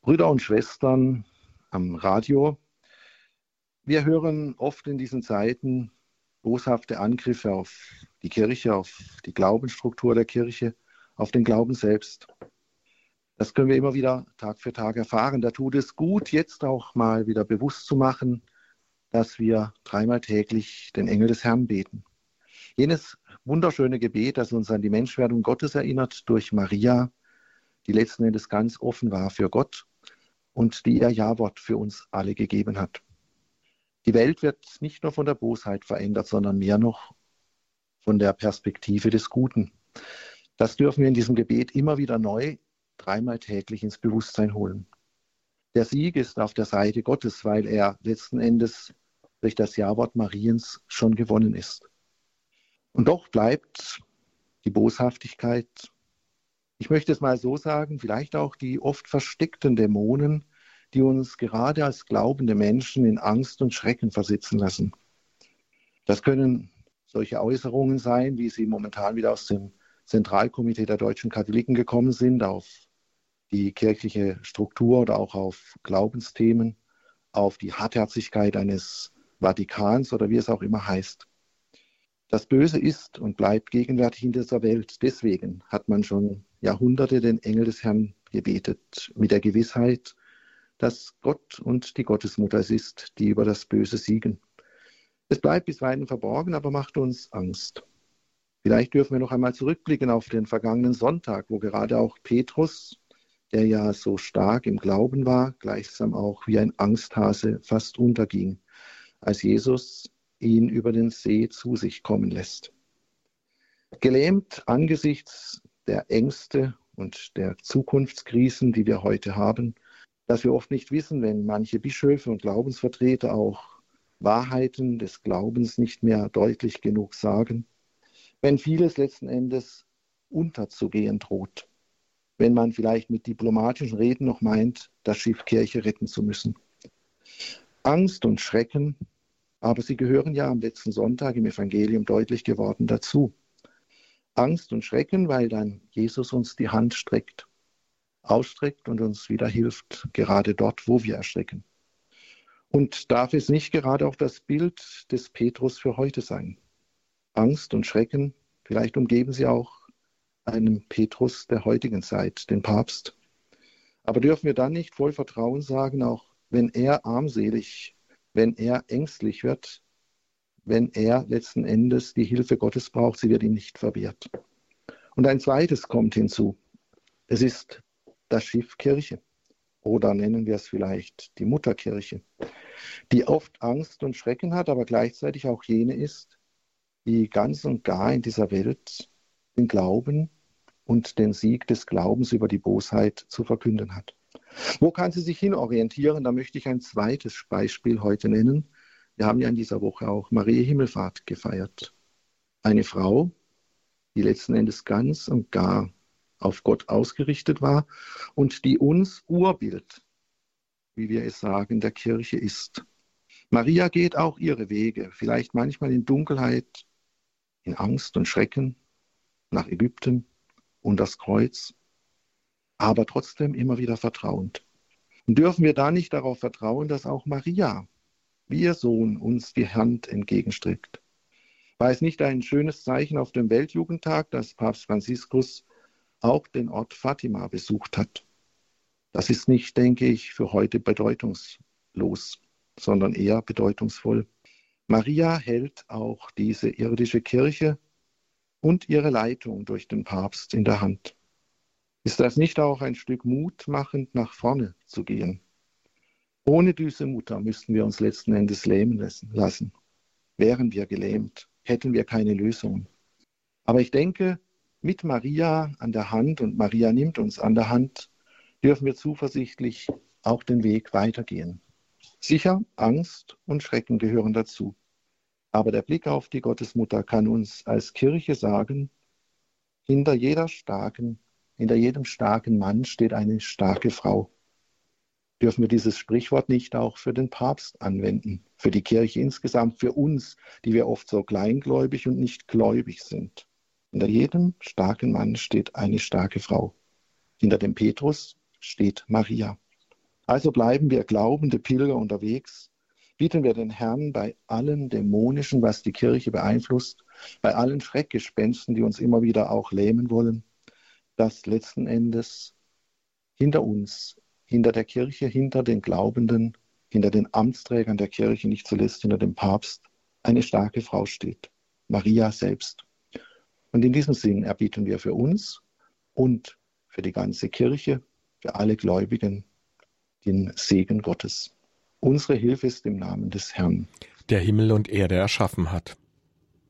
Brüder und Schwestern am Radio. Wir hören oft in diesen Zeiten boshafte Angriffe auf die Kirche, auf die Glaubensstruktur der Kirche, auf den Glauben selbst. Das können wir immer wieder Tag für Tag erfahren. Da tut es gut, jetzt auch mal wieder bewusst zu machen, dass wir dreimal täglich den Engel des Herrn beten. Jenes wunderschöne Gebet, das uns an die Menschwerdung Gottes erinnert durch Maria, die letzten Endes ganz offen war für Gott und die ihr Ja-Wort für uns alle gegeben hat. Die Welt wird nicht nur von der Bosheit verändert, sondern mehr noch von der Perspektive des Guten. Das dürfen wir in diesem Gebet immer wieder neu, dreimal täglich ins Bewusstsein holen. Der Sieg ist auf der Seite Gottes, weil er letzten Endes durch das Ja-Wort Mariens schon gewonnen ist. Und doch bleibt die Boshaftigkeit, ich möchte es mal so sagen, vielleicht auch die oft versteckten Dämonen, die uns gerade als glaubende Menschen in Angst und Schrecken versitzen lassen. Das können solche Äußerungen sein, wie sie momentan wieder aus dem Zentralkomitee der deutschen Katholiken gekommen sind, auf die kirchliche Struktur oder auch auf Glaubensthemen, auf die Hartherzigkeit eines Vatikans oder wie es auch immer heißt. Das Böse ist und bleibt gegenwärtig in dieser Welt. Deswegen hat man schon Jahrhunderte den Engel des Herrn gebetet, mit der Gewissheit, dass Gott und die Gottesmutter es ist, die über das Böse siegen. Es bleibt bisweilen verborgen, aber macht uns Angst. Vielleicht dürfen wir noch einmal zurückblicken auf den vergangenen Sonntag, wo gerade auch Petrus, der ja so stark im Glauben war, gleichsam auch wie ein Angsthase fast unterging, als Jesus ihn über den See zu sich kommen lässt. Gelähmt angesichts der Ängste und der Zukunftskrisen, die wir heute haben, dass wir oft nicht wissen, wenn manche Bischöfe und Glaubensvertreter auch Wahrheiten des Glaubens nicht mehr deutlich genug sagen, wenn vieles letzten Endes unterzugehen droht, wenn man vielleicht mit diplomatischen Reden noch meint, das Schiff Kirche retten zu müssen. Angst und Schrecken aber sie gehören ja am letzten Sonntag im Evangelium deutlich geworden dazu. Angst und Schrecken, weil dann Jesus uns die Hand streckt, ausstreckt und uns wieder hilft, gerade dort, wo wir erschrecken. Und darf es nicht gerade auch das Bild des Petrus für heute sein? Angst und Schrecken, vielleicht umgeben sie auch einem Petrus der heutigen Zeit, den Papst. Aber dürfen wir dann nicht voll Vertrauen sagen, auch wenn er armselig wenn er ängstlich wird, wenn er letzten Endes die Hilfe Gottes braucht, sie wird ihm nicht verwehrt. Und ein zweites kommt hinzu. Es ist das Schiff Kirche oder nennen wir es vielleicht die Mutterkirche, die oft Angst und Schrecken hat, aber gleichzeitig auch jene ist, die ganz und gar in dieser Welt den Glauben und den Sieg des Glaubens über die Bosheit zu verkünden hat. Wo kann sie sich hinorientieren? Da möchte ich ein zweites Beispiel heute nennen. Wir haben ja in dieser Woche auch Marie Himmelfahrt gefeiert. Eine Frau, die letzten Endes ganz und gar auf Gott ausgerichtet war und die uns Urbild, wie wir es sagen, der Kirche ist. Maria geht auch ihre Wege, vielleicht manchmal in Dunkelheit, in Angst und Schrecken, nach Ägypten und das Kreuz aber trotzdem immer wieder vertrauend. Und dürfen wir da nicht darauf vertrauen, dass auch Maria, wie ihr Sohn, uns die Hand entgegenstreckt? War es nicht ein schönes Zeichen auf dem Weltjugendtag, dass Papst Franziskus auch den Ort Fatima besucht hat? Das ist nicht, denke ich, für heute bedeutungslos, sondern eher bedeutungsvoll. Maria hält auch diese irdische Kirche und ihre Leitung durch den Papst in der Hand. Ist das nicht auch ein Stück Mut machend, nach vorne zu gehen? Ohne diese Mutter müssten wir uns letzten Endes lähmen lassen. Wären wir gelähmt, hätten wir keine Lösung. Aber ich denke, mit Maria an der Hand, und Maria nimmt uns an der Hand, dürfen wir zuversichtlich auch den Weg weitergehen. Sicher, Angst und Schrecken gehören dazu. Aber der Blick auf die Gottesmutter kann uns als Kirche sagen, hinter jeder starken hinter jedem starken Mann steht eine starke Frau. Dürfen wir dieses Sprichwort nicht auch für den Papst anwenden, für die Kirche insgesamt, für uns, die wir oft so kleingläubig und nicht gläubig sind? Hinter jedem starken Mann steht eine starke Frau. Hinter dem Petrus steht Maria. Also bleiben wir glaubende Pilger unterwegs, bitten wir den Herrn bei allen Dämonischen, was die Kirche beeinflusst, bei allen Schreckgespensten, die uns immer wieder auch lähmen wollen, dass letzten Endes hinter uns, hinter der Kirche, hinter den Glaubenden, hinter den Amtsträgern der Kirche, nicht zuletzt hinter dem Papst, eine starke Frau steht, Maria selbst. Und in diesem Sinn erbieten wir für uns und für die ganze Kirche, für alle Gläubigen den Segen Gottes. Unsere Hilfe ist im Namen des Herrn, der Himmel und Erde erschaffen hat.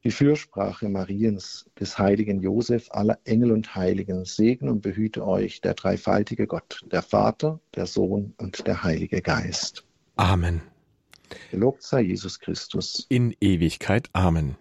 Die Fürsprache Mariens, des heiligen Josef, aller Engel und Heiligen, segne und behüte euch der dreifaltige Gott, der Vater, der Sohn und der Heilige Geist. Amen. Gelobt sei Jesus Christus. In Ewigkeit. Amen.